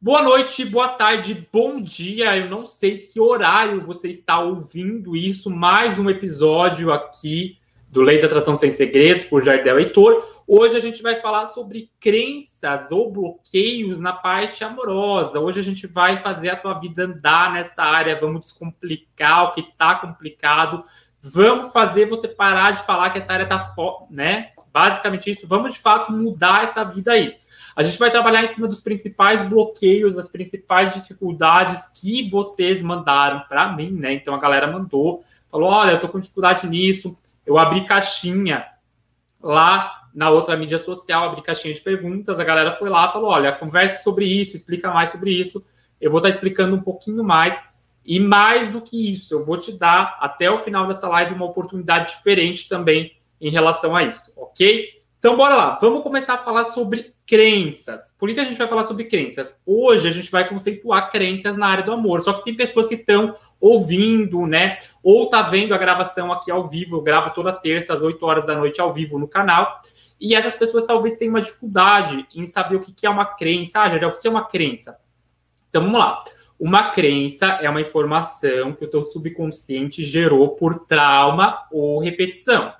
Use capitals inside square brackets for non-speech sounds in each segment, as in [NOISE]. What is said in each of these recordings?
Boa noite, boa tarde, bom dia. Eu não sei que horário você está ouvindo isso. Mais um episódio aqui do Lei da Atração Sem Segredos por Jardel Heitor. Hoje a gente vai falar sobre crenças ou bloqueios na parte amorosa. Hoje a gente vai fazer a tua vida andar nessa área. Vamos descomplicar o que está complicado. Vamos fazer você parar de falar que essa área está, né? Basicamente isso. Vamos de fato mudar essa vida aí. A gente vai trabalhar em cima dos principais bloqueios, das principais dificuldades que vocês mandaram para mim, né? Então a galera mandou, falou: olha, eu tô com dificuldade nisso. Eu abri caixinha lá na outra mídia social, abri caixinha de perguntas. A galera foi lá, falou: olha, converse sobre isso, explica mais sobre isso. Eu vou estar tá explicando um pouquinho mais. E mais do que isso, eu vou te dar até o final dessa live uma oportunidade diferente também em relação a isso, ok? Então, bora lá. Vamos começar a falar sobre crenças. Por que a gente vai falar sobre crenças? Hoje a gente vai conceituar crenças na área do amor. Só que tem pessoas que estão ouvindo, né? Ou tá vendo a gravação aqui ao vivo. Eu gravo toda terça às 8 horas da noite ao vivo no canal. E essas pessoas talvez tenham uma dificuldade em saber o que é uma crença. Ah, Jardel, o que é uma crença? Então vamos lá. Uma crença é uma informação que o teu subconsciente gerou por trauma ou repetição.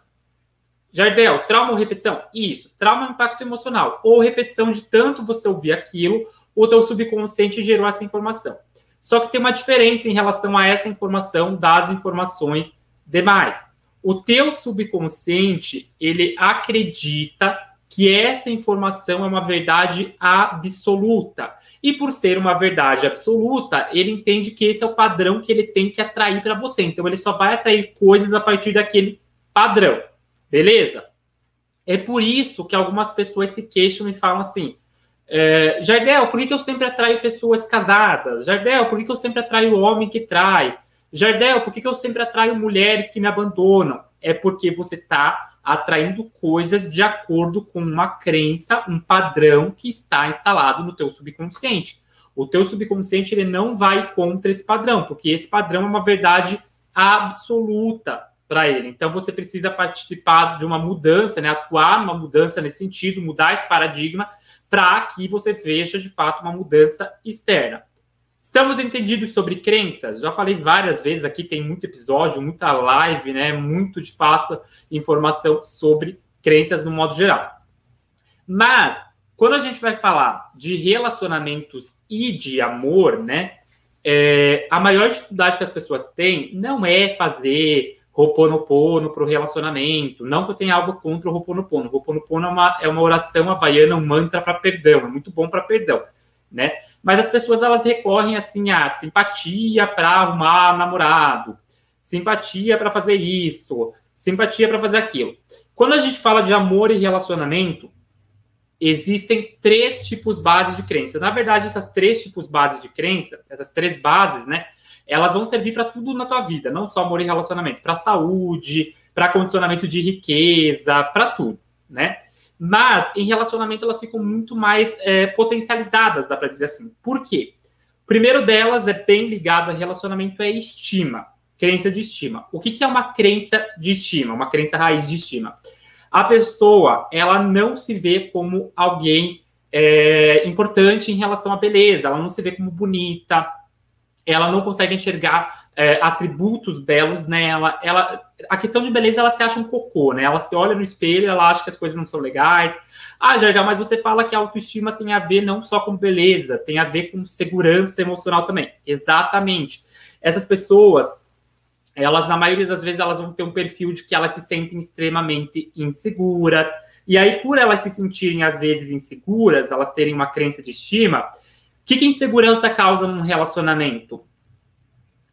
Jardel, trauma ou repetição? Isso, trauma é um impacto emocional, ou repetição de tanto você ouvir aquilo, o teu subconsciente gerou essa informação. Só que tem uma diferença em relação a essa informação das informações demais. O teu subconsciente, ele acredita que essa informação é uma verdade absoluta. E por ser uma verdade absoluta, ele entende que esse é o padrão que ele tem que atrair para você. Então ele só vai atrair coisas a partir daquele padrão. Beleza? É por isso que algumas pessoas se queixam e falam assim: é, Jardel, por que, eu sempre atraio pessoas casadas? Jardel, por que, eu sempre atraio homem que trai? Jardel, por que, eu sempre atraio mulheres que me abandonam? É porque você está atraindo coisas de acordo com uma crença, um padrão que está instalado no teu subconsciente. O teu subconsciente ele não vai contra esse padrão, porque esse padrão é uma verdade absoluta para ele. Então você precisa participar de uma mudança, né, atuar numa mudança nesse sentido, mudar esse paradigma para que você veja de fato uma mudança externa. Estamos entendidos sobre crenças? Já falei várias vezes aqui, tem muito episódio, muita live, né? Muito de fato informação sobre crenças no modo geral. Mas quando a gente vai falar de relacionamentos e de amor, né? É, a maior dificuldade que as pessoas têm não é fazer Roponopono para o relacionamento. Não que eu tenha algo contra o Roponopono. Roponopono é uma, é uma oração havaiana, um mantra para perdão. É muito bom para perdão, né? Mas as pessoas, elas recorrem, assim, a simpatia para arrumar namorado, simpatia para fazer isso, simpatia para fazer aquilo. Quando a gente fala de amor e relacionamento, existem três tipos bases de crença. Na verdade, essas três tipos bases de crença, essas três bases, né? Elas vão servir para tudo na tua vida, não só amor e relacionamento, para saúde, para condicionamento de riqueza, para tudo, né? Mas em relacionamento elas ficam muito mais é, potencializadas, dá para dizer assim. Por quê? O primeiro delas é bem ligado a relacionamento é estima, crença de estima. O que, que é uma crença de estima? Uma crença raiz de estima. A pessoa ela não se vê como alguém é, importante em relação à beleza, ela não se vê como bonita, ela não consegue enxergar é, atributos belos nela. Ela, a questão de beleza, ela se acha um cocô, né? Ela se olha no espelho, ela acha que as coisas não são legais. Ah, Jardim, mas você fala que a autoestima tem a ver não só com beleza, tem a ver com segurança emocional também. Exatamente. Essas pessoas, elas, na maioria das vezes, elas vão ter um perfil de que elas se sentem extremamente inseguras. E aí, por elas se sentirem, às vezes, inseguras, elas terem uma crença de estima, que, que insegurança causa num relacionamento?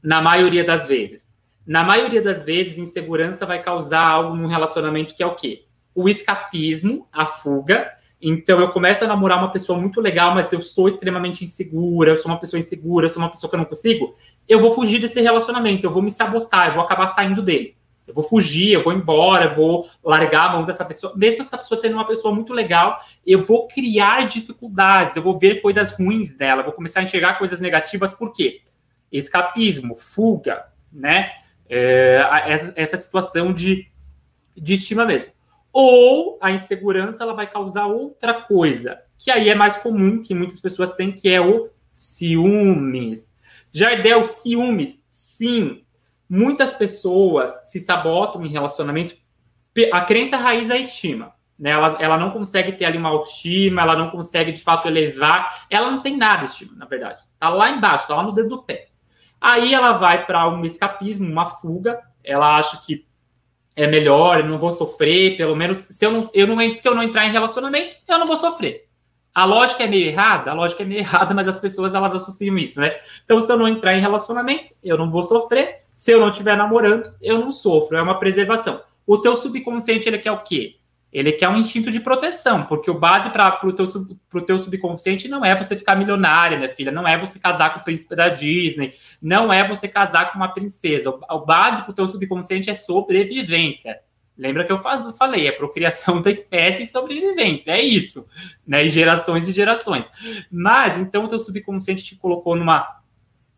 Na maioria das vezes. Na maioria das vezes, insegurança vai causar algo num relacionamento que é o quê? O escapismo, a fuga. Então, eu começo a namorar uma pessoa muito legal, mas eu sou extremamente insegura, eu sou uma pessoa insegura, eu sou uma pessoa que eu não consigo. Eu vou fugir desse relacionamento, eu vou me sabotar, eu vou acabar saindo dele. Eu vou fugir, eu vou embora, eu vou largar a mão dessa pessoa. Mesmo essa pessoa sendo uma pessoa muito legal, eu vou criar dificuldades, eu vou ver coisas ruins dela, vou começar a enxergar coisas negativas, por quê? Escapismo, fuga, né? É, essa, essa situação de, de estima mesmo. Ou a insegurança ela vai causar outra coisa, que aí é mais comum, que muitas pessoas têm, que é o Ciúmes. Jardel, ciúmes. Sim. Muitas pessoas se sabotam em relacionamentos. A crença raiz é a estima. Né? Ela, ela não consegue ter ali uma autoestima, ela não consegue de fato elevar. Ela não tem nada de estima, na verdade. Tá lá embaixo, tá lá no dedo do pé. Aí ela vai para um escapismo, uma fuga. Ela acha que é melhor, eu não vou sofrer, pelo menos se eu não, eu não, se eu não entrar em relacionamento, eu não vou sofrer. A lógica é meio errada, a lógica é meio [LAUGHS] errada, mas as pessoas elas associam isso, né? Então, se eu não entrar em relacionamento, eu não vou sofrer. Se eu não estiver namorando, eu não sofro. É uma preservação. O teu subconsciente ele quer o quê? Ele quer um instinto de proteção, porque o base para o teu, teu subconsciente não é você ficar milionária, minha filha, não é você casar com o príncipe da Disney, não é você casar com uma princesa. O, o base para o teu subconsciente é sobrevivência. Lembra que eu faz, falei, é procriação [LAUGHS] da espécie e sobrevivência, é isso, né? E gerações e gerações. Mas então o teu subconsciente te colocou numa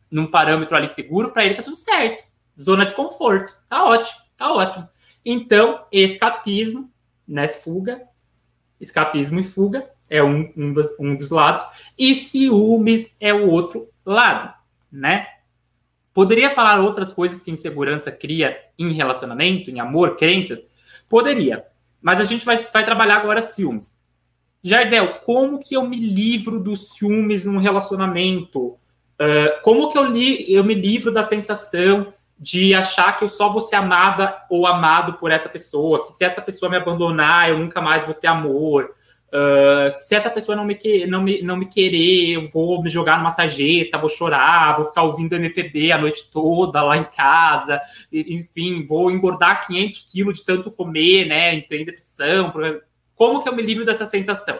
num parâmetro ali seguro, para ele tá tudo certo. Zona de conforto, tá ótimo, tá ótimo. Então, escapismo né, fuga, escapismo e fuga é um, um, dos, um dos lados, e ciúmes é o outro lado, né? Poderia falar outras coisas que insegurança cria em relacionamento, em amor, crenças? Poderia, mas a gente vai, vai trabalhar agora ciúmes. Jardel, como que eu me livro dos ciúmes num relacionamento? Uh, como que eu, li, eu me livro da sensação de achar que eu só vou ser amada ou amado por essa pessoa, que se essa pessoa me abandonar, eu nunca mais vou ter amor. Uh, se essa pessoa não me, que, não, me, não me querer, eu vou me jogar numa sarjeta, vou chorar, vou ficar ouvindo MPB a noite toda lá em casa, enfim, vou engordar 500 quilos de tanto comer, né? Entrei em depressão. Como que eu me livro dessa sensação?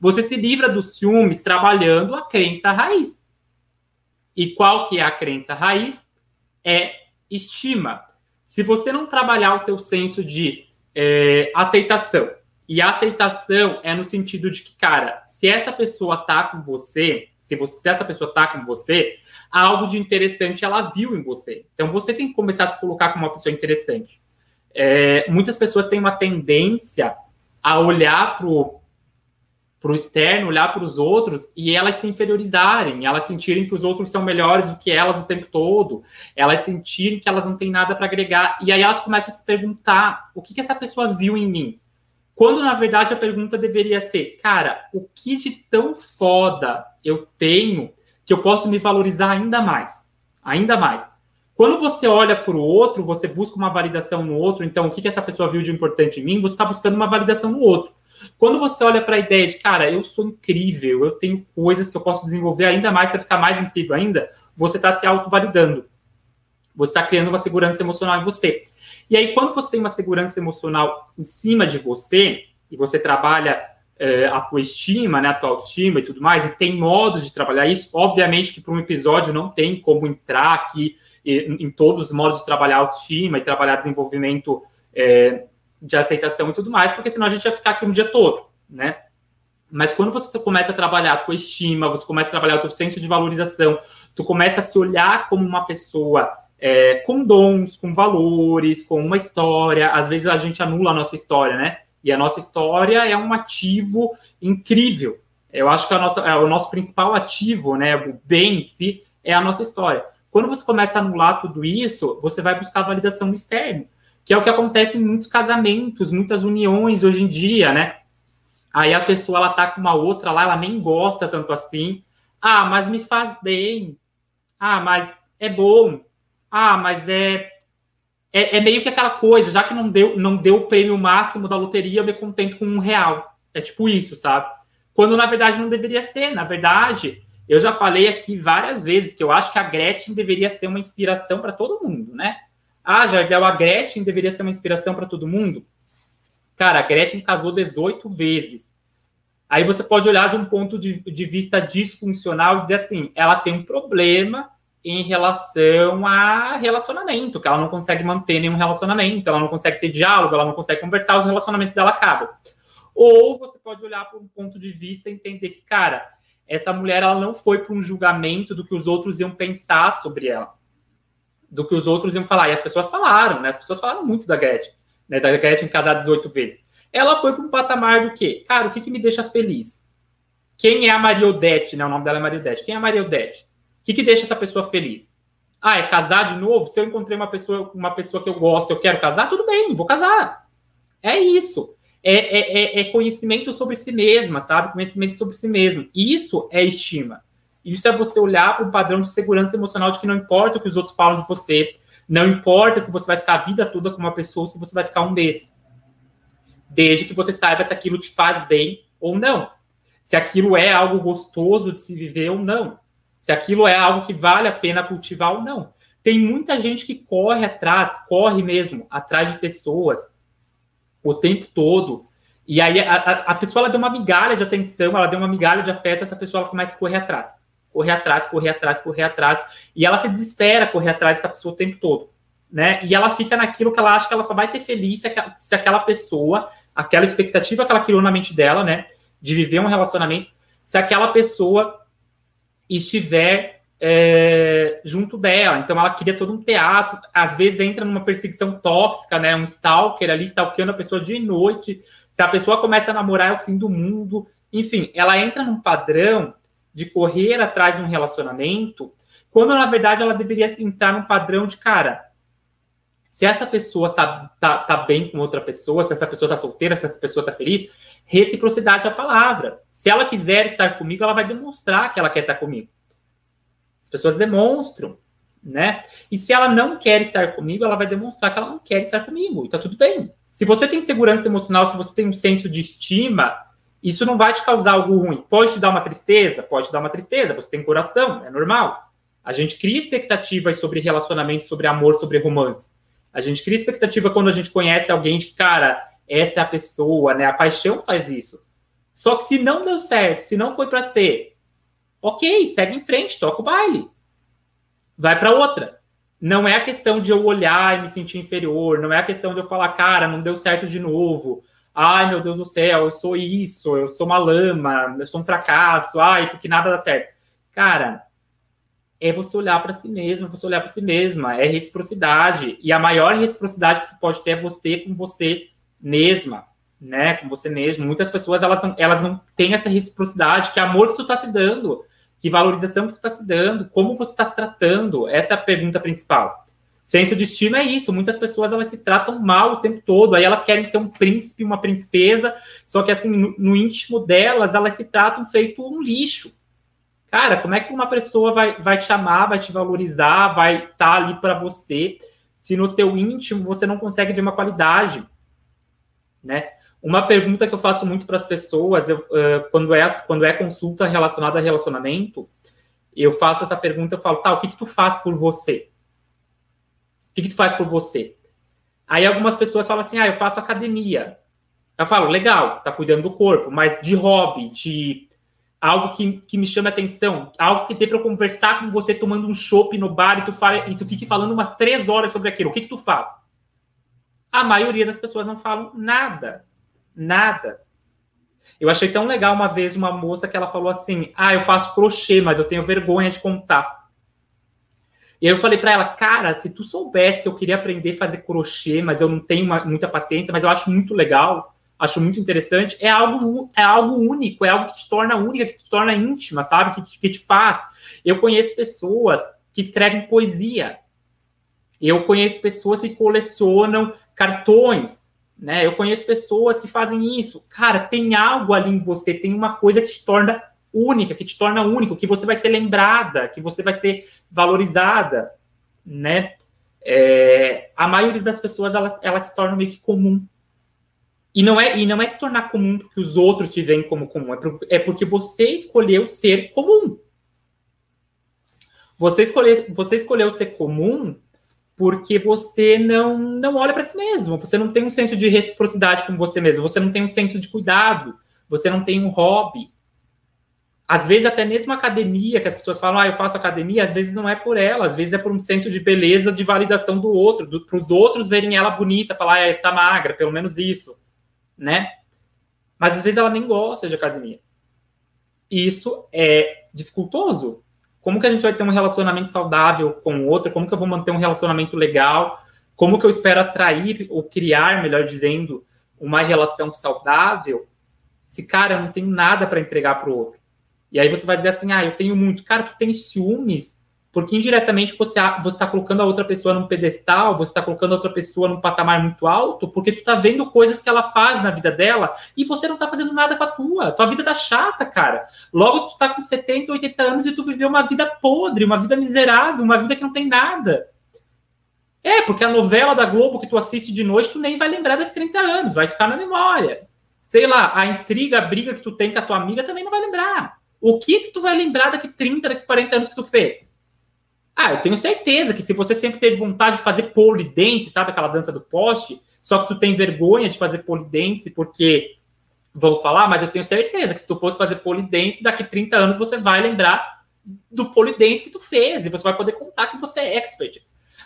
Você se livra dos ciúmes trabalhando a crença raiz. E qual que é a crença raiz? É estima. Se você não trabalhar o teu senso de é, aceitação, e aceitação é no sentido de que, cara, se essa pessoa tá com você, se, você, se essa pessoa tá com você, algo de interessante ela viu em você. Então você tem que começar a se colocar como uma pessoa interessante. É, muitas pessoas têm uma tendência a olhar pro para o externo, olhar para os outros e elas se inferiorizarem, elas sentirem que os outros são melhores do que elas o tempo todo, elas sentirem que elas não têm nada para agregar. E aí elas começam a se perguntar: o que, que essa pessoa viu em mim? Quando na verdade a pergunta deveria ser: cara, o que de tão foda eu tenho que eu posso me valorizar ainda mais? Ainda mais. Quando você olha para o outro, você busca uma validação no outro, então o que, que essa pessoa viu de importante em mim, você está buscando uma validação no outro. Quando você olha para a ideia de, cara, eu sou incrível, eu tenho coisas que eu posso desenvolver ainda mais para ficar mais incrível ainda, você está se autovalidando. Você está criando uma segurança emocional em você. E aí, quando você tem uma segurança emocional em cima de você, e você trabalha é, a tua estima, né, a tua autoestima e tudo mais, e tem modos de trabalhar isso, obviamente que para um episódio não tem como entrar aqui em, em todos os modos de trabalhar autoestima e trabalhar desenvolvimento é, de aceitação e tudo mais, porque senão a gente ia ficar aqui um dia todo, né? Mas quando você começa a trabalhar tua estima, você começa a trabalhar o teu senso de valorização, tu começa a se olhar como uma pessoa é, com dons, com valores, com uma história. Às vezes a gente anula a nossa história, né? E a nossa história é um ativo incrível. Eu acho que a nossa, é o nosso principal ativo, né? O bem em si é a nossa história. Quando você começa a anular tudo isso, você vai buscar validação no externo que é o que acontece em muitos casamentos, muitas uniões hoje em dia, né? Aí a pessoa ela tá com uma outra lá, ela nem gosta tanto assim. Ah, mas me faz bem. Ah, mas é bom. Ah, mas é é, é meio que aquela coisa, já que não deu não deu o prêmio máximo da loteria, eu me contento com um real. É tipo isso, sabe? Quando na verdade não deveria ser. Na verdade, eu já falei aqui várias vezes que eu acho que a Gretchen deveria ser uma inspiração para todo mundo, né? Ah, Jardel, a Gretchen deveria ser uma inspiração para todo mundo? Cara, a Gretchen casou 18 vezes. Aí você pode olhar de um ponto de, de vista disfuncional e dizer assim: ela tem um problema em relação a relacionamento, que ela não consegue manter nenhum relacionamento, ela não consegue ter diálogo, ela não consegue conversar, os relacionamentos dela acabam. Ou você pode olhar por um ponto de vista e entender que, cara, essa mulher ela não foi para um julgamento do que os outros iam pensar sobre ela do que os outros iam falar. E as pessoas falaram, né? As pessoas falaram muito da Gretchen, né? Da Gretchen casar 18 vezes. Ela foi para um patamar do quê? Cara, o que, que me deixa feliz? Quem é a Mariodete, né? O nome dela é Mariodete. Quem é a Mariodete? O que, que deixa essa pessoa feliz? Ah, é casar de novo? Se eu encontrei uma pessoa, uma pessoa que eu gosto, eu quero casar, tudo bem, vou casar. É isso. É, é, é, é conhecimento sobre si mesma, sabe? Conhecimento sobre si mesmo. Isso é estima. Isso é você olhar para um padrão de segurança emocional de que não importa o que os outros falam de você, não importa se você vai ficar a vida toda com uma pessoa ou se você vai ficar um mês. Desde que você saiba se aquilo te faz bem ou não. Se aquilo é algo gostoso de se viver ou não. Se aquilo é algo que vale a pena cultivar ou não. Tem muita gente que corre atrás, corre mesmo, atrás de pessoas o tempo todo. E aí a, a, a pessoa ela deu uma migalha de atenção, ela deu uma migalha de afeto, essa pessoa ela começa a correr atrás correr atrás, correr atrás, correr atrás, e ela se desespera correr atrás dessa pessoa o tempo todo, né? E ela fica naquilo que ela acha que ela só vai ser feliz se aquela, se aquela pessoa, aquela expectativa que ela criou na mente dela, né, de viver um relacionamento, se aquela pessoa estiver é, junto dela. Então ela cria todo um teatro, às vezes entra numa perseguição tóxica, né? Um stalker ali, stalkeando a pessoa dia e noite. Se a pessoa começa a namorar, é o fim do mundo. Enfim, ela entra num padrão de correr atrás de um relacionamento, quando na verdade ela deveria entrar num padrão de cara. Se essa pessoa tá, tá, tá bem com outra pessoa, se essa pessoa tá solteira, se essa pessoa tá feliz, reciprocidade é a palavra. Se ela quiser estar comigo, ela vai demonstrar que ela quer estar comigo. As pessoas demonstram, né? E se ela não quer estar comigo, ela vai demonstrar que ela não quer estar comigo. E tá tudo bem. Se você tem segurança emocional, se você tem um senso de estima, isso não vai te causar algo ruim. Pode te dar uma tristeza? Pode te dar uma tristeza. Você tem coração, é normal. A gente cria expectativas sobre relacionamento, sobre amor, sobre romance. A gente cria expectativa quando a gente conhece alguém de que, cara, essa é a pessoa, né? A paixão faz isso. Só que se não deu certo, se não foi para ser, ok, segue em frente, toca o baile. Vai para outra. Não é a questão de eu olhar e me sentir inferior, não é a questão de eu falar, cara, não deu certo de novo Ai, meu Deus do céu, eu sou isso, eu sou uma lama, eu sou um fracasso, ai, porque nada dá certo. Cara, é você olhar para si mesmo, é você olhar para si mesma, é reciprocidade. E a maior reciprocidade que você pode ter é você com você mesma, né? Com você mesmo. Muitas pessoas elas não, elas não têm essa reciprocidade, que amor que tu tá se dando, que valorização que tu tá se dando, como você tá se tratando. Essa é a pergunta principal. Senso de estima é isso. Muitas pessoas elas se tratam mal o tempo todo. Aí elas querem ter um príncipe, uma princesa, só que assim, no, no íntimo delas, elas se tratam feito um lixo. Cara, como é que uma pessoa vai, vai te amar, vai te valorizar, vai estar tá ali para você, se no teu íntimo você não consegue ver uma qualidade, né? Uma pergunta que eu faço muito para as pessoas, eu, uh, quando, é, quando é consulta relacionada a relacionamento, eu faço essa pergunta, eu falo, tá, o que que tu faz por você? O que, que tu faz por você? Aí algumas pessoas falam assim, ah, eu faço academia. Eu falo, legal, tá cuidando do corpo, mas de hobby, de algo que, que me chame atenção, algo que dê para eu conversar com você tomando um chopp no bar e tu, fala, e tu fique falando umas três horas sobre aquilo. O que, que tu faz? A maioria das pessoas não falam nada. Nada. Eu achei tão legal uma vez uma moça que ela falou assim: Ah, eu faço crochê, mas eu tenho vergonha de contar. E aí eu falei para ela, cara, se tu soubesse que eu queria aprender a fazer crochê, mas eu não tenho uma, muita paciência, mas eu acho muito legal, acho muito interessante, é algo, é algo único, é algo que te torna única, que te torna íntima, sabe? Que, que te faz. Eu conheço pessoas que escrevem poesia. Eu conheço pessoas que colecionam cartões, né? Eu conheço pessoas que fazem isso. Cara, tem algo ali em você, tem uma coisa que te torna única, que te torna único, que você vai ser lembrada, que você vai ser valorizada, né? É, a maioria das pessoas elas, elas se tornam meio que comum. E não, é, e não é se tornar comum porque os outros te veem como comum, é, é porque você escolheu ser comum. Você escolheu, você escolheu ser comum porque você não, não olha para si mesmo, você não tem um senso de reciprocidade com você mesmo, você não tem um senso de cuidado, você não tem um hobby, às vezes, até mesmo academia, que as pessoas falam, ah, eu faço academia, às vezes não é por ela, às vezes é por um senso de beleza, de validação do outro, para os outros verem ela bonita, falar, ah, tá magra, pelo menos isso, né? Mas às vezes ela nem gosta de academia. E isso é dificultoso. Como que a gente vai ter um relacionamento saudável com o outro? Como que eu vou manter um relacionamento legal? Como que eu espero atrair ou criar, melhor dizendo, uma relação saudável se, cara, eu não tenho nada para entregar para o outro? E aí você vai dizer assim, ah, eu tenho muito. Cara, tu tem ciúmes porque indiretamente você está colocando a outra pessoa num pedestal, você está colocando a outra pessoa num patamar muito alto, porque tu está vendo coisas que ela faz na vida dela e você não está fazendo nada com a tua. Tua vida tá chata, cara. Logo tu tá com 70, 80 anos e tu viveu uma vida podre, uma vida miserável, uma vida que não tem nada. É, porque a novela da Globo que tu assiste de noite, tu nem vai lembrar daqui 30 anos, vai ficar na memória. Sei lá, a intriga, a briga que tu tem com a tua amiga também não vai lembrar. O que que tu vai lembrar daqui 30, daqui 40 anos que tu fez? Ah, eu tenho certeza que se você sempre teve vontade de fazer polidense, sabe aquela dança do poste, só que tu tem vergonha de fazer polidense porque vão falar, mas eu tenho certeza que se tu fosse fazer polidense, daqui 30 anos você vai lembrar do polidense que tu fez e você vai poder contar que você é expert.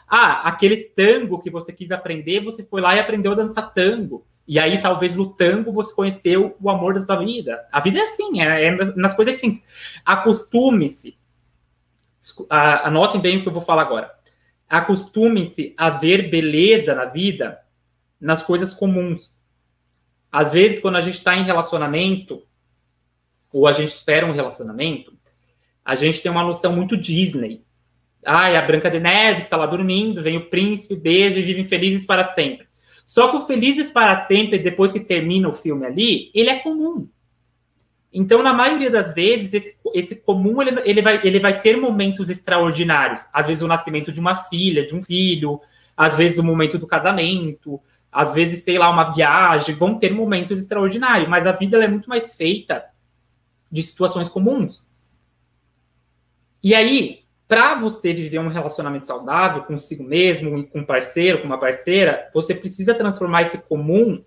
Ah, aquele tango que você quis aprender, você foi lá e aprendeu a dançar tango. E aí, talvez no tango você conheceu o amor da tua vida. A vida é assim, é, é nas coisas simples. Acostume-se anotem bem o que eu vou falar agora. Acostumem-se a ver beleza na vida nas coisas comuns. Às vezes, quando a gente está em relacionamento, ou a gente espera um relacionamento, a gente tem uma noção muito Disney. É a Branca de Neve que está lá dormindo, vem o príncipe, beija e vivem felizes para sempre. Só que o Felizes para Sempre, depois que termina o filme ali, ele é comum. Então, na maioria das vezes, esse, esse comum ele, ele, vai, ele vai ter momentos extraordinários. Às vezes, o nascimento de uma filha, de um filho, às vezes, o momento do casamento, às vezes, sei lá, uma viagem, vão ter momentos extraordinários, mas a vida é muito mais feita de situações comuns. E aí, para você viver um relacionamento saudável consigo mesmo, com um parceiro, com uma parceira, você precisa transformar esse comum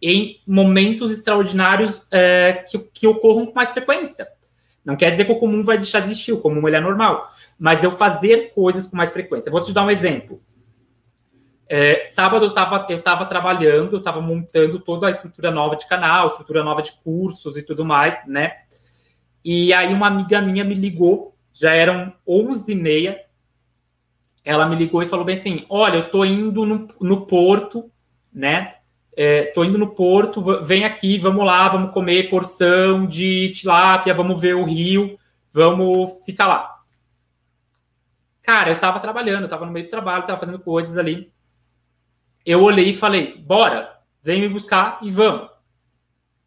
em momentos extraordinários é, que, que ocorram com mais frequência. Não quer dizer que o comum vai deixar de existir, o comum ele é normal, mas eu fazer coisas com mais frequência. Vou te dar um exemplo. É, sábado eu estava eu tava trabalhando, eu estava montando toda a estrutura nova de canal, estrutura nova de cursos e tudo mais, né? E aí uma amiga minha me ligou, já eram 11 e meia, ela me ligou e falou bem assim, olha, eu tô indo no, no porto, né? é, tô indo no porto, vem aqui, vamos lá, vamos comer porção de tilápia, vamos ver o rio, vamos ficar lá. Cara, eu tava trabalhando, eu tava no meio do trabalho, tava fazendo coisas ali. Eu olhei e falei, bora, vem me buscar e vamos.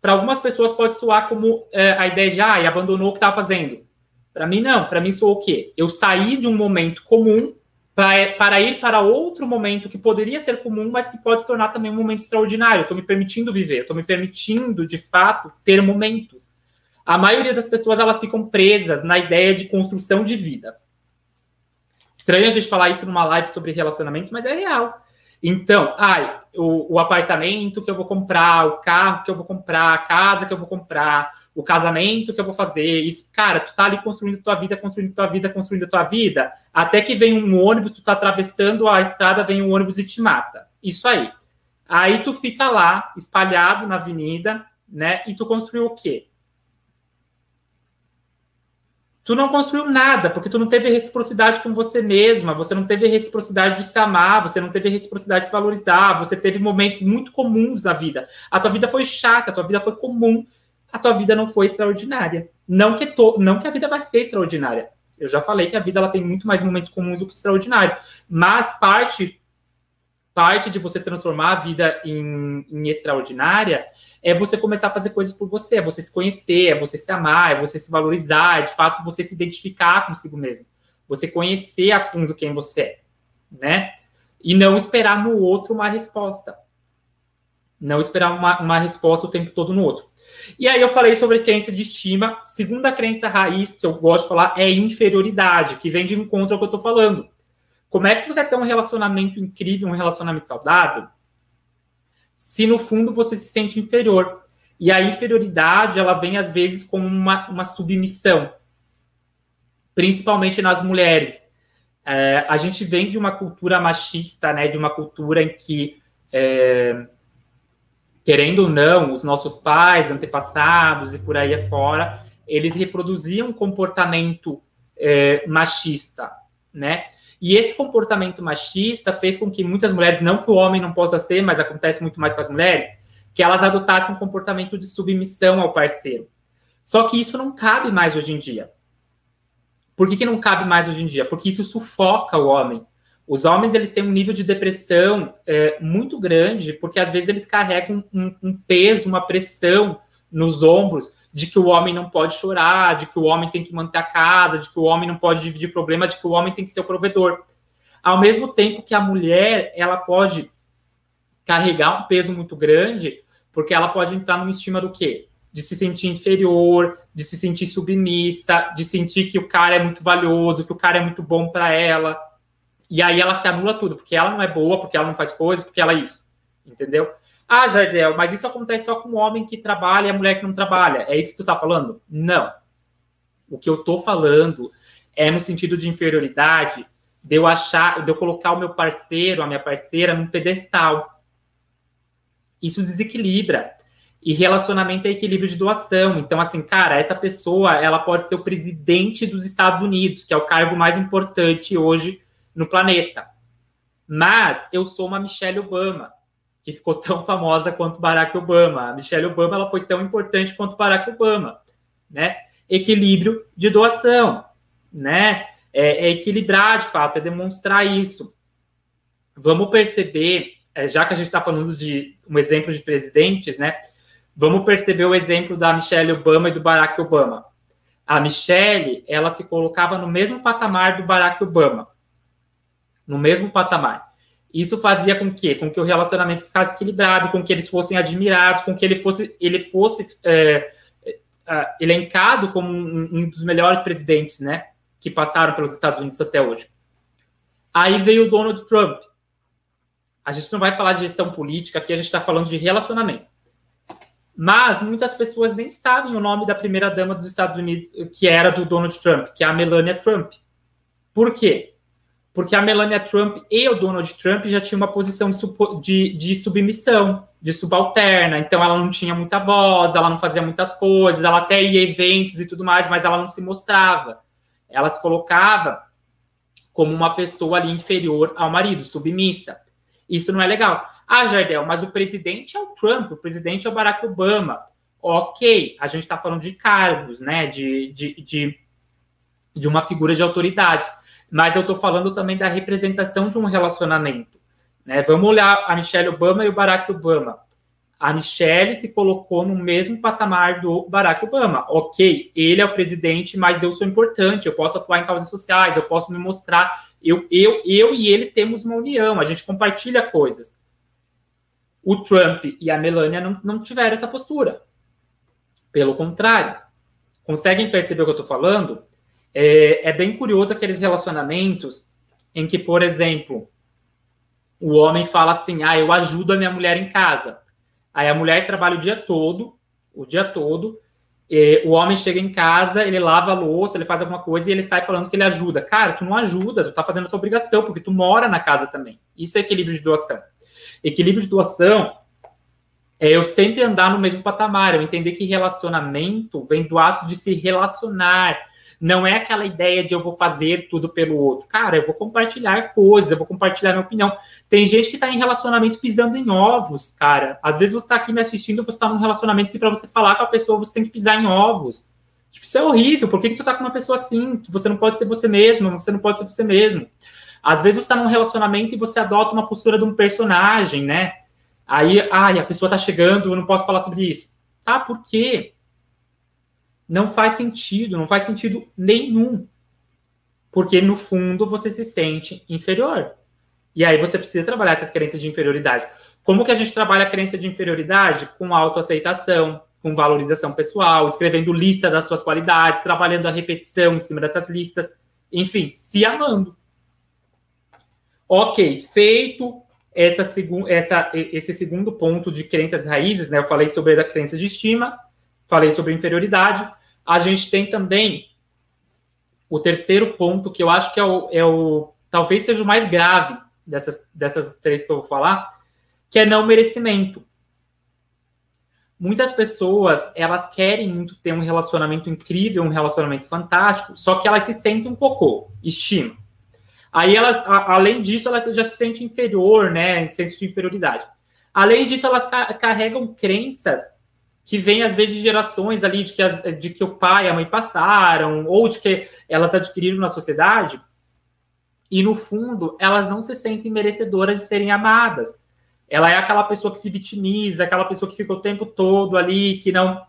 Para algumas pessoas pode soar como é, a ideia de, ah, e abandonou o que estava fazendo. Para mim, não. Para mim, sou o quê? Eu saí de um momento comum para ir para outro momento que poderia ser comum, mas que pode se tornar também um momento extraordinário. Estou me permitindo viver, estou me permitindo, de fato, ter momentos. A maioria das pessoas elas ficam presas na ideia de construção de vida. Estranho a gente falar isso numa live sobre relacionamento, mas é real. Então, ai, o, o apartamento que eu vou comprar, o carro que eu vou comprar, a casa que eu vou comprar, o casamento que eu vou fazer, isso, cara, tu tá ali construindo tua vida, construindo tua vida, construindo tua vida, até que vem um ônibus, tu tá atravessando a estrada, vem um ônibus e te mata. Isso aí. Aí tu fica lá, espalhado na avenida, né? E tu construiu o quê? Tu não construiu nada, porque tu não teve reciprocidade com você mesma, você não teve reciprocidade de se amar, você não teve reciprocidade de se valorizar, você teve momentos muito comuns na vida. A tua vida foi chata, a tua vida foi comum, a tua vida não foi extraordinária. Não que, to, não que a vida vai ser extraordinária. Eu já falei que a vida ela tem muito mais momentos comuns do que extraordinário. Mas parte parte de você transformar a vida em, em, extraordinária é você começar a fazer coisas por você, é você se conhecer, é você se amar, é você se valorizar, é de fato você se identificar consigo mesmo. Você conhecer a fundo quem você é, né? E não esperar no outro uma resposta. Não esperar uma, uma resposta o tempo todo no outro. E aí eu falei sobre crença de estima. Segunda crença raiz que eu gosto de falar é inferioridade, que vem de encontro ao que eu estou falando. Como é que tu quer ter um relacionamento incrível, um relacionamento saudável, se no fundo você se sente inferior? E a inferioridade, ela vem às vezes como uma, uma submissão, principalmente nas mulheres. É, a gente vem de uma cultura machista, né, de uma cultura em que é, querendo ou não, os nossos pais, antepassados e por aí afora, eles reproduziam um comportamento é, machista, né? E esse comportamento machista fez com que muitas mulheres, não que o homem não possa ser, mas acontece muito mais com as mulheres, que elas adotassem um comportamento de submissão ao parceiro. Só que isso não cabe mais hoje em dia. Por que, que não cabe mais hoje em dia? Porque isso sufoca o homem. Os homens eles têm um nível de depressão é, muito grande, porque às vezes eles carregam um, um, peso, uma pressão nos ombros de que o homem não pode chorar, de que o homem tem que manter a casa, de que o homem não pode dividir problema, de que o homem tem que ser o provedor. Ao mesmo tempo que a mulher ela pode carregar um peso muito grande, porque ela pode entrar numa estima do quê? De se sentir inferior, de se sentir submissa, de sentir que o cara é muito valioso, que o cara é muito bom para ela. E aí ela se anula tudo, porque ela não é boa, porque ela não faz coisas, porque ela é isso. Entendeu? Ah, Jardel, mas isso acontece só com o homem que trabalha e a mulher que não trabalha. É isso que tu tá falando? Não. O que eu tô falando é no sentido de inferioridade, de eu achar, de eu colocar o meu parceiro, a minha parceira, num pedestal. Isso desequilibra. E relacionamento é equilíbrio de doação. Então, assim, cara, essa pessoa, ela pode ser o presidente dos Estados Unidos, que é o cargo mais importante hoje no planeta. Mas eu sou uma Michelle Obama, que ficou tão famosa quanto Barack Obama. A Michelle Obama ela foi tão importante quanto Barack Obama, né? Equilíbrio de doação, né? É, é equilibrar de fato, é demonstrar isso. Vamos perceber, é, já que a gente está falando de um exemplo de presidentes, né? Vamos perceber o exemplo da Michelle Obama e do Barack Obama. A Michelle, ela se colocava no mesmo patamar do Barack Obama no mesmo patamar. Isso fazia com que, com que o relacionamento ficasse equilibrado, com que eles fossem admirados, com que ele fosse, ele fosse é, é, elencado como um, um, dos melhores presidentes, né, que passaram pelos Estados Unidos até hoje. Aí veio o Donald Trump. A gente não vai falar de gestão política aqui, a gente está falando de relacionamento. Mas muitas pessoas nem sabem o nome da primeira dama dos Estados Unidos, que era do Donald Trump, que é a Melania Trump. Por quê? Porque a Melania Trump e o Donald Trump já tinham uma posição de, de, de, submissão, de subalterna, então ela não tinha muita voz, ela não fazia muitas coisas, ela até ia eventos e tudo mais, mas ela não se mostrava. Ela se colocava como uma pessoa ali inferior ao marido, submissa. Isso não é legal. Ah, Jardel, mas o presidente é o Trump, o presidente é o Barack Obama. Ok, a gente está falando de cargos, né, de, de, de, de uma figura de autoridade mas eu estou falando também da representação de um relacionamento. Né? Vamos olhar a Michelle Obama e o Barack Obama. A Michelle se colocou no mesmo patamar do Barack Obama. Ok, ele é o presidente, mas eu sou importante, eu posso atuar em causas sociais, eu posso me mostrar. Eu, eu, eu e ele temos uma união, a gente compartilha coisas. O Trump e a Melania não, não tiveram essa postura. Pelo contrário. Conseguem perceber o que eu estou falando? É, é bem curioso aqueles relacionamentos em que, por exemplo, o homem fala assim: ah, eu ajudo a minha mulher em casa. Aí a mulher trabalha o dia todo, o dia todo. o homem chega em casa, ele lava a louça, ele faz alguma coisa e ele sai falando que ele ajuda. Cara, tu não ajuda, tu tá fazendo a tua obrigação, porque tu mora na casa também. Isso é equilíbrio de doação. Equilíbrio de doação é eu sempre andar no mesmo patamar, eu entender que relacionamento vem do ato de se relacionar, não é aquela ideia de eu vou fazer tudo pelo outro. Cara, eu vou compartilhar coisas, eu vou compartilhar minha opinião. Tem gente que tá em relacionamento pisando em ovos, cara. Às vezes você tá aqui me assistindo, você tá num relacionamento que para você falar com a pessoa, você tem que pisar em ovos. Tipo, isso é horrível. Por que, que tu tá com uma pessoa assim? Que você não pode ser você mesmo, você não pode ser você mesmo. Às vezes você tá num relacionamento e você adota uma postura de um personagem, né? Aí, ai, a pessoa tá chegando, eu não posso falar sobre isso. Tá, por quê? Não faz sentido, não faz sentido nenhum. Porque no fundo você se sente inferior. E aí você precisa trabalhar essas crenças de inferioridade. Como que a gente trabalha a crença de inferioridade? Com autoaceitação, com valorização pessoal, escrevendo lista das suas qualidades, trabalhando a repetição em cima dessas listas, enfim, se amando. Ok, feito essa, essa, esse segundo ponto de crenças raízes, né? Eu falei sobre a crença de estima, falei sobre inferioridade. A gente tem também o terceiro ponto, que eu acho que é o, é o talvez seja o mais grave dessas, dessas três que eu vou falar, que é não merecimento. Muitas pessoas, elas querem muito ter um relacionamento incrível, um relacionamento fantástico, só que elas se sentem um cocô, estima. Aí elas, a, além disso, elas já se sentem inferior, né, senso de inferioridade. Além disso, elas ca carregam crenças que vem às vezes de gerações ali de que, as, de que o pai e a mãe passaram, ou de que elas adquiriram na sociedade, e no fundo elas não se sentem merecedoras de serem amadas. Ela é aquela pessoa que se vitimiza, aquela pessoa que fica o tempo todo ali, que não.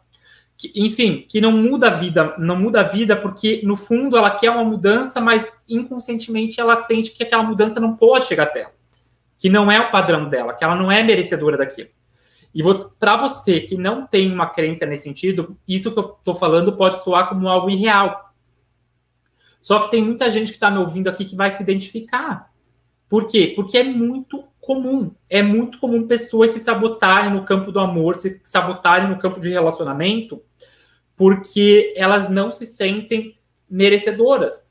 Que, enfim, que não muda a vida, não muda a vida porque no fundo ela quer uma mudança, mas inconscientemente ela sente que aquela mudança não pode chegar até ela, que não é o padrão dela, que ela não é merecedora daquilo. E para você que não tem uma crença nesse sentido, isso que eu estou falando pode soar como algo irreal. Só que tem muita gente que está me ouvindo aqui que vai se identificar. Por quê? Porque é muito comum. É muito comum pessoas se sabotarem no campo do amor, se sabotarem no campo de relacionamento, porque elas não se sentem merecedoras.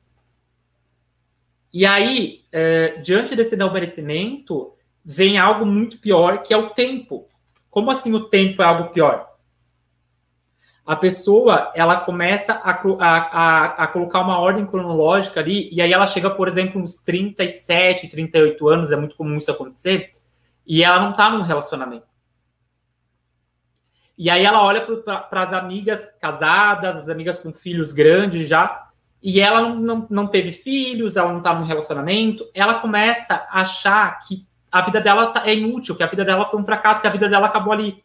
E aí, é, diante desse não merecimento, vem algo muito pior, que é o tempo. Como assim o tempo é algo pior? A pessoa, ela começa a, a, a, colocar uma ordem cronológica ali, e aí ela chega, por exemplo, uns 37, 38 anos, é muito comum isso acontecer, e ela não está num relacionamento. E aí ela olha para as amigas casadas, as amigas com filhos grandes já, e ela não, não, não teve filhos, ela não está num relacionamento, ela começa a achar que a vida dela tá, é inútil, que a vida dela foi um fracasso, que a vida dela acabou ali.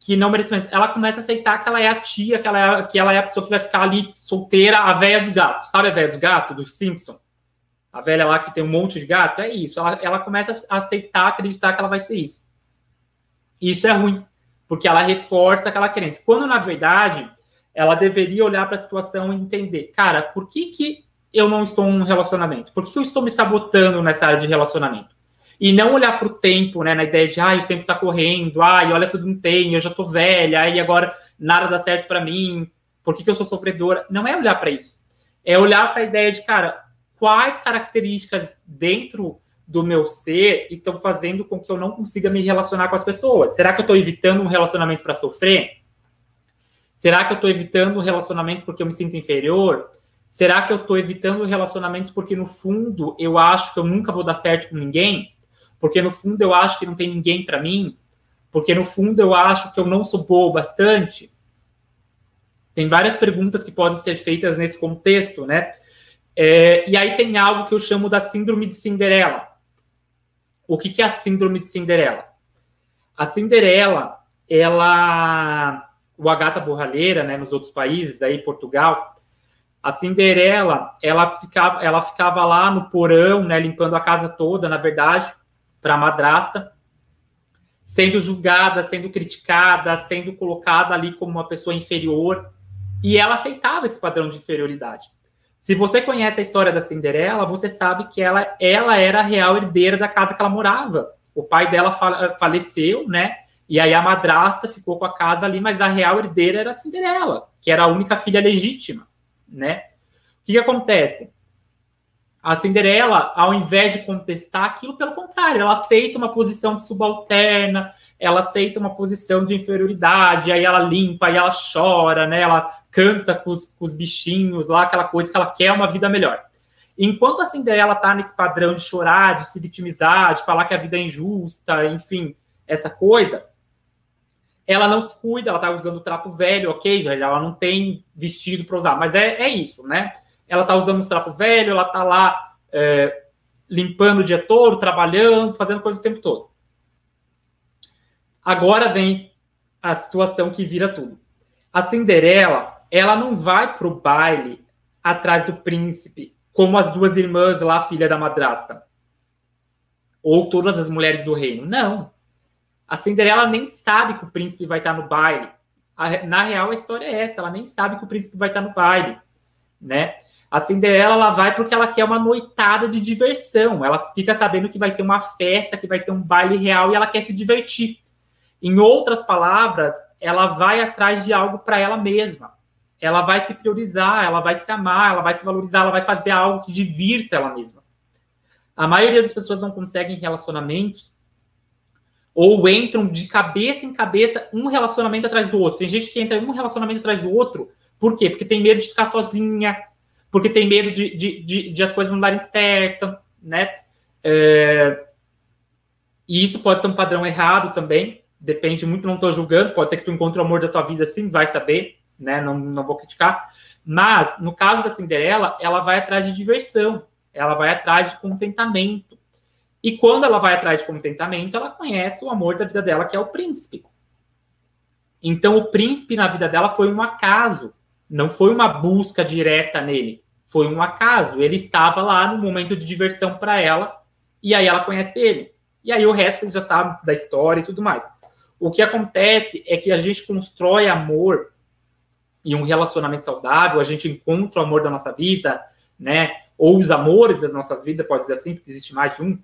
Que não merecimento. Ela começa a aceitar que ela é a tia, que ela é, que ela é a pessoa que vai ficar ali solteira, a velha do gato. Sabe a velha do gato, do Simpson? A velha lá que tem um monte de gato? É isso. Ela, ela começa a aceitar, acreditar que ela vai ser isso. Isso é ruim, porque ela reforça aquela crença. Quando, na verdade, ela deveria olhar para a situação e entender, cara, por que, que eu não estou em um relacionamento? Por que eu estou me sabotando nessa área de relacionamento? E não olhar para o tempo, né, na ideia de, ah, o tempo está correndo, ai, olha, tudo não tem, eu já estou velha, e agora nada dá certo para mim, por que, que eu sou sofredora? Não é olhar para isso. É olhar para a ideia de, cara, quais características dentro do meu ser estão fazendo com que eu não consiga me relacionar com as pessoas? Será que eu estou evitando um relacionamento para sofrer? Será que eu estou evitando relacionamentos porque eu me sinto inferior? Será que eu estou evitando relacionamentos porque, no fundo, eu acho que eu nunca vou dar certo com ninguém? Porque no fundo eu acho que não tem ninguém para mim, porque no fundo eu acho que eu não sou boa bastante. Tem várias perguntas que podem ser feitas nesse contexto, né? É, e aí tem algo que eu chamo da síndrome de Cinderela. O que, que é a síndrome de Cinderela? A Cinderela, ela, o Agata Borralheira, né, nos outros países, aí Portugal, a Cinderela, ela ficava, ela ficava lá no porão, né, limpando a casa toda, na verdade, para a madrasta, sendo julgada, sendo criticada, sendo colocada ali como uma pessoa inferior, e ela aceitava esse padrão de inferioridade. Se você conhece a história da Cinderela, você sabe que ela, ela era a real herdeira da casa que ela morava. O pai dela faleceu, né? E aí a madrasta ficou com a casa ali, mas a real herdeira era a Cinderela, que era a única filha legítima, né? O que, que acontece? A Cinderela, ao invés de contestar aquilo, pelo contrário, ela aceita uma posição de subalterna, ela aceita uma posição de inferioridade, aí ela limpa, aí ela chora, né? Ela canta com os, com os bichinhos lá, aquela coisa que ela quer uma vida melhor. Enquanto a Cinderela tá nesse padrão de chorar, de se vitimizar, de falar que a vida é injusta, enfim, essa coisa, ela não se cuida, ela tá usando trapo velho, ok, já ela não tem vestido para usar, mas é, é isso, né? Ela está usando um trapo velho, ela está lá é, limpando o dia todo, trabalhando, fazendo coisa o tempo todo. Agora vem a situação que vira tudo. A Cinderela, ela não vai para o baile atrás do príncipe, como as duas irmãs lá, filha da madrasta. Ou todas as mulheres do reino. Não. A Cinderela nem sabe que o príncipe vai estar no baile. Na real, a história é essa. Ela nem sabe que o príncipe vai estar no baile, né? A Cinderela ela vai porque ela quer uma noitada de diversão. Ela fica sabendo que vai ter uma festa, que vai ter um baile real e ela quer se divertir. Em outras palavras, ela vai atrás de algo para ela mesma. Ela vai se priorizar, ela vai se amar, ela vai se valorizar, ela vai fazer algo que divirta ela mesma. A maioria das pessoas não conseguem relacionamentos ou entram de cabeça em cabeça um relacionamento atrás do outro. Tem gente que entra em um relacionamento atrás do outro, por quê? Porque tem medo de ficar sozinha, porque tem medo de, de, de, de as coisas não darem certo, né? É, e isso pode ser um padrão errado também, depende muito, não estou julgando, pode ser que tu encontre o amor da tua vida sim, vai saber, né? Não, não vou criticar. Mas, no caso da Cinderela, ela vai atrás de diversão, ela vai atrás de contentamento. E quando ela vai atrás de contentamento, ela conhece o amor da vida dela, que é o príncipe. Então, o príncipe na vida dela foi um acaso, não foi uma busca direta nele, foi um acaso. Ele estava lá no momento de diversão para ela, e aí ela conhece ele. E aí o resto vocês já sabem da história e tudo mais. O que acontece é que a gente constrói amor e um relacionamento saudável, a gente encontra o amor da nossa vida, né? Ou os amores da nossa vida, pode dizer assim, porque existe mais de um,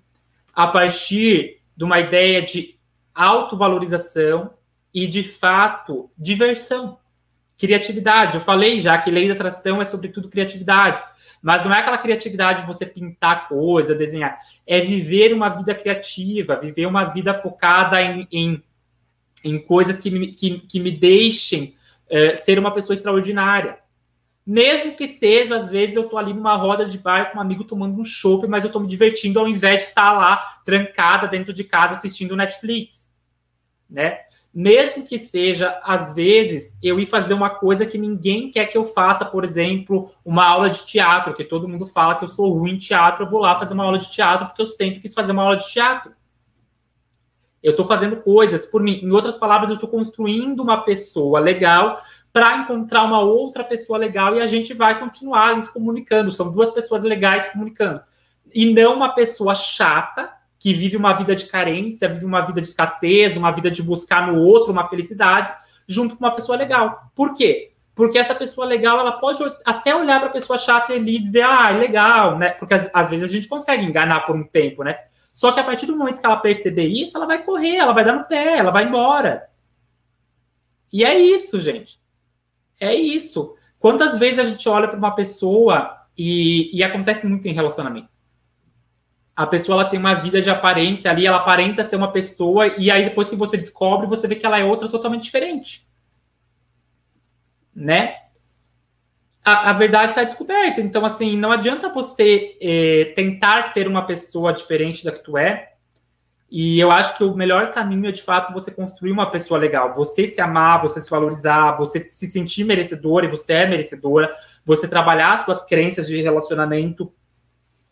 a partir de uma ideia de autovalorização e, de fato, diversão, criatividade. Eu falei já que lei da atração é, sobretudo, criatividade. Mas não é aquela criatividade de você pintar coisa, desenhar. É viver uma vida criativa, viver uma vida focada em, em, em coisas que me, que, que me deixem é, ser uma pessoa extraordinária. Mesmo que seja, às vezes, eu tô ali numa roda de bar com um amigo tomando um chopp, mas eu tô me divertindo ao invés de estar tá lá trancada dentro de casa assistindo Netflix, né? Mesmo que seja, às vezes, eu ir fazer uma coisa que ninguém quer que eu faça, por exemplo, uma aula de teatro, que todo mundo fala que eu sou ruim em teatro, eu vou lá fazer uma aula de teatro porque eu sempre quis fazer uma aula de teatro. Eu estou fazendo coisas por mim. Em outras palavras, eu estou construindo uma pessoa legal para encontrar uma outra pessoa legal e a gente vai continuar se comunicando. São duas pessoas legais comunicando. E não uma pessoa chata que vive uma vida de carência, vive uma vida de escassez, uma vida de buscar no outro uma felicidade, junto com uma pessoa legal. Por quê? Porque essa pessoa legal, ela pode até olhar para a pessoa chata e dizer, ah, é legal, né? Porque às, vezes a gente consegue enganar por um tempo, né? Só que a partir do momento que ela perceber isso, ela vai correr, ela vai dar no pé, ela vai embora. E é isso, gente. É isso. Quantas vezes a gente olha para uma pessoa e, e, acontece muito em relacionamento? A pessoa ela tem uma vida de aparência ali, ela aparenta ser uma pessoa, e aí depois que você descobre, você vê que ela é outra totalmente diferente. Né? a, a, verdade sai descoberta. Então, assim, não adianta você é, tentar ser uma pessoa diferente da que tu é. E eu acho que o melhor caminho é, de fato, você construir uma pessoa legal. Você se amar, você se valorizar, você se sentir merecedora, e você é merecedora. Você trabalhar as suas crenças de relacionamento,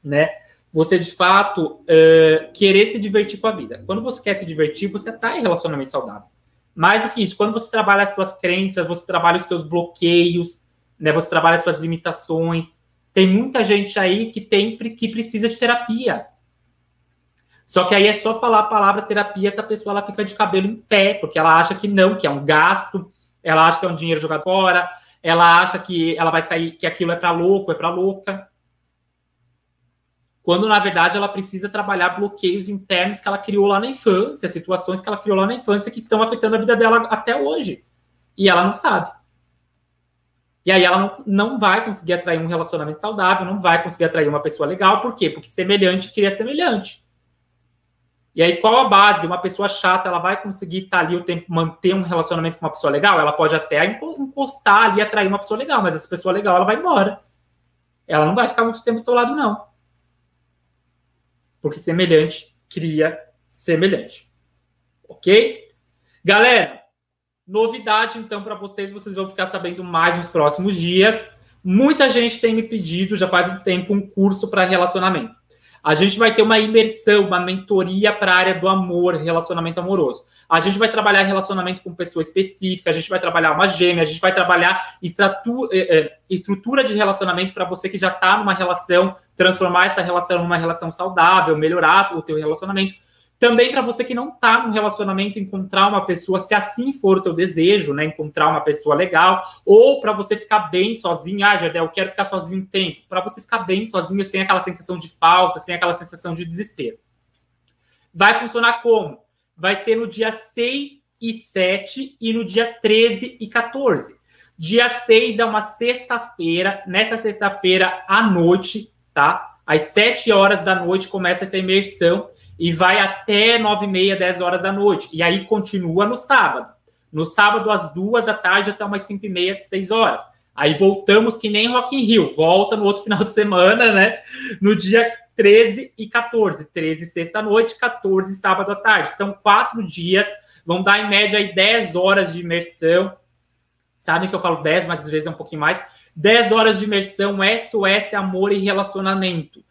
né? Você, de fato, uh, querer se divertir com a vida. Quando você quer se divertir, você atrai relacionamento saudável. Mais do que isso, quando você trabalha as suas crenças, você trabalha os seus bloqueios, né? Você trabalha suas limitações. Tem muita gente aí que tem que precisa de terapia. Só que aí é só falar a palavra terapia, essa pessoa ela fica de cabelo em pé, porque ela acha que não, que é um gasto, ela acha que é um dinheiro jogado fora, ela acha que ela vai sair, que aquilo é para louco, é para louca. Quando na verdade ela precisa trabalhar bloqueios internos que ela criou lá na infância, situações que ela criou lá na infância que estão afetando a vida dela até hoje. E ela não sabe. E aí ela não, vai conseguir atrair um relacionamento saudável, não vai conseguir atrair uma pessoa legal. Por quê? Porque semelhante cria semelhante. E aí, qual a base? Uma pessoa chata, ela vai conseguir estar ali o tempo, manter um relacionamento com uma pessoa legal? Ela pode até encostar ali e atrair uma pessoa legal, mas essa pessoa legal, ela vai embora. Ela não vai ficar muito tempo do teu lado, não. Porque semelhante cria semelhante. Ok? Galera, Novidade, então, para vocês, vocês vão ficar sabendo mais nos próximos dias. Muita gente tem me pedido, já faz um tempo, um curso para relacionamento. A gente vai ter uma imersão, uma mentoria para a área do amor, relacionamento amoroso. A gente vai trabalhar relacionamento com pessoa específica, a gente vai trabalhar uma gêmea, a gente vai trabalhar eh, eh, estrutura de relacionamento para você que já está numa relação, transformar essa relação numa relação saudável, melhorar o teu relacionamento. Também para você que não está num relacionamento, encontrar uma pessoa, se assim for o teu desejo, né? Encontrar uma pessoa legal, ou para você ficar bem sozinho. Ah, Jardel, eu quero ficar sozinho um tempo. Para você ficar bem sozinho, sem aquela sensação de falta, sem aquela sensação de desespero. Vai funcionar como? Vai ser no dia 6 e 7 e no dia 13 e 14. Dia 6 é uma sexta-feira. Nessa sexta-feira à noite, tá? Às 7 horas da noite começa essa imersão e vai até nove e meia, dez horas da noite. E aí continua no sábado. No sábado, às duas da tarde, até umas cinco e meia, seis horas. Aí voltamos que nem Rock in Rio. Volta no outro [LAUGHS] final de semana, né? No dia 13 e 14. 13 sexta-noite, 14 sábado à tarde. São quatro dias Vão dar em média aí 10 horas de imersão. Sabem que eu falo 10, mas às vezes é um pouquinho mais. 10 horas de imersão, SOS, amor e relacionamento.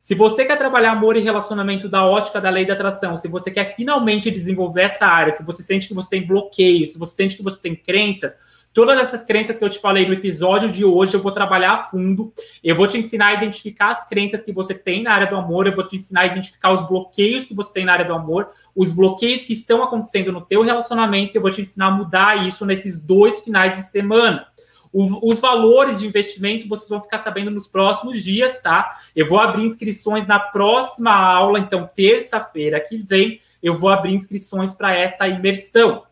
Se você quer trabalhar amor e relacionamento da ótica da lei da atração, se você quer finalmente desenvolver essa área, se você sente que você tem bloqueio, se você sente que você tem crenças, todas essas crenças que eu te falei no episódio de hoje, eu vou trabalhar a fundo. Eu vou te ensinar a identificar as crenças que você tem na área do amor, eu vou te ensinar a identificar os bloqueios que você tem na área do amor, os bloqueios que estão acontecendo no teu relacionamento, eu vou te ensinar a mudar isso nesses dois finais de semana. O, os valores de investimento vocês vão ficar sabendo nos próximos dias, tá? Eu vou abrir inscrições na próxima aula, então, terça-feira que vem, eu vou abrir inscrições para essa imersão.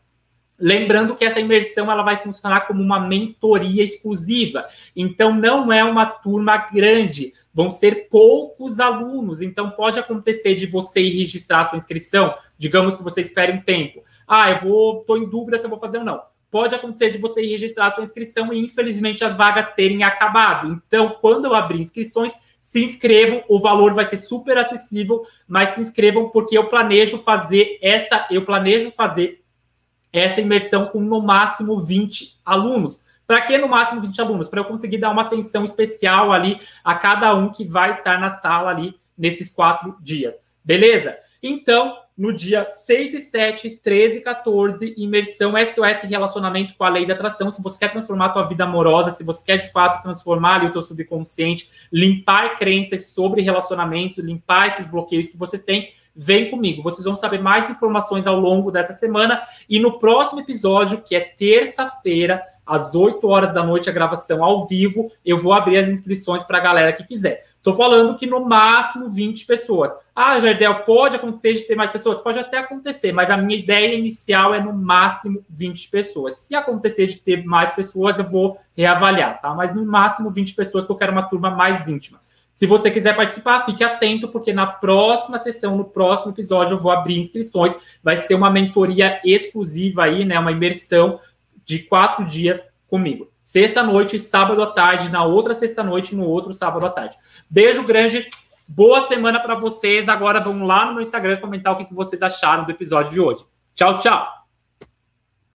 Lembrando que essa imersão ela vai funcionar como uma mentoria exclusiva. Então, não é uma turma grande, vão ser poucos alunos. Então, pode acontecer de você ir registrar sua inscrição. Digamos que você espere um tempo. Ah, eu vou, estou em dúvida se eu vou fazer ou não pode acontecer de você registrar sua inscrição e, infelizmente, as vagas terem acabado. Então, quando eu abrir inscrições, se inscrevam, o valor vai ser super acessível, mas se inscrevam porque eu planejo fazer essa, eu planejo fazer essa imersão com no máximo 20 alunos. Para que no máximo 20 alunos? Para eu conseguir dar uma atenção especial ali a cada um que vai estar na sala ali nesses quatro dias. Beleza? Então, no dia 6 e 7, 13 e 14, imersão SOS relacionamento com a lei da atração. Se você quer transformar a tua vida amorosa, se você quer de fato transformar ali o teu subconsciente, limpar crenças sobre relacionamentos, limpar esses bloqueios que você tem, vem comigo. Vocês vão saber mais informações ao longo dessa semana e no próximo episódio, que é terça-feira, às 8 horas da noite, a gravação ao vivo, eu vou abrir as inscrições para a galera que quiser. Estou falando que no máximo 20 pessoas. Ah, Jardel, pode acontecer de ter mais pessoas? Pode até acontecer, mas a minha ideia inicial é no máximo 20 pessoas. Se acontecer de ter mais pessoas, eu vou reavaliar, tá? Mas no máximo 20 pessoas, que eu quero uma turma mais íntima. Se você quiser participar, fique atento, porque na próxima sessão, no próximo episódio, eu vou abrir inscrições. Vai ser uma mentoria exclusiva aí, né? Uma imersão de quatro dias comigo. Sexta noite, sábado à tarde, na outra sexta noite, no outro sábado à tarde. Beijo grande, boa semana para vocês. Agora vão lá no meu Instagram comentar o que vocês acharam do episódio de hoje. Tchau, tchau!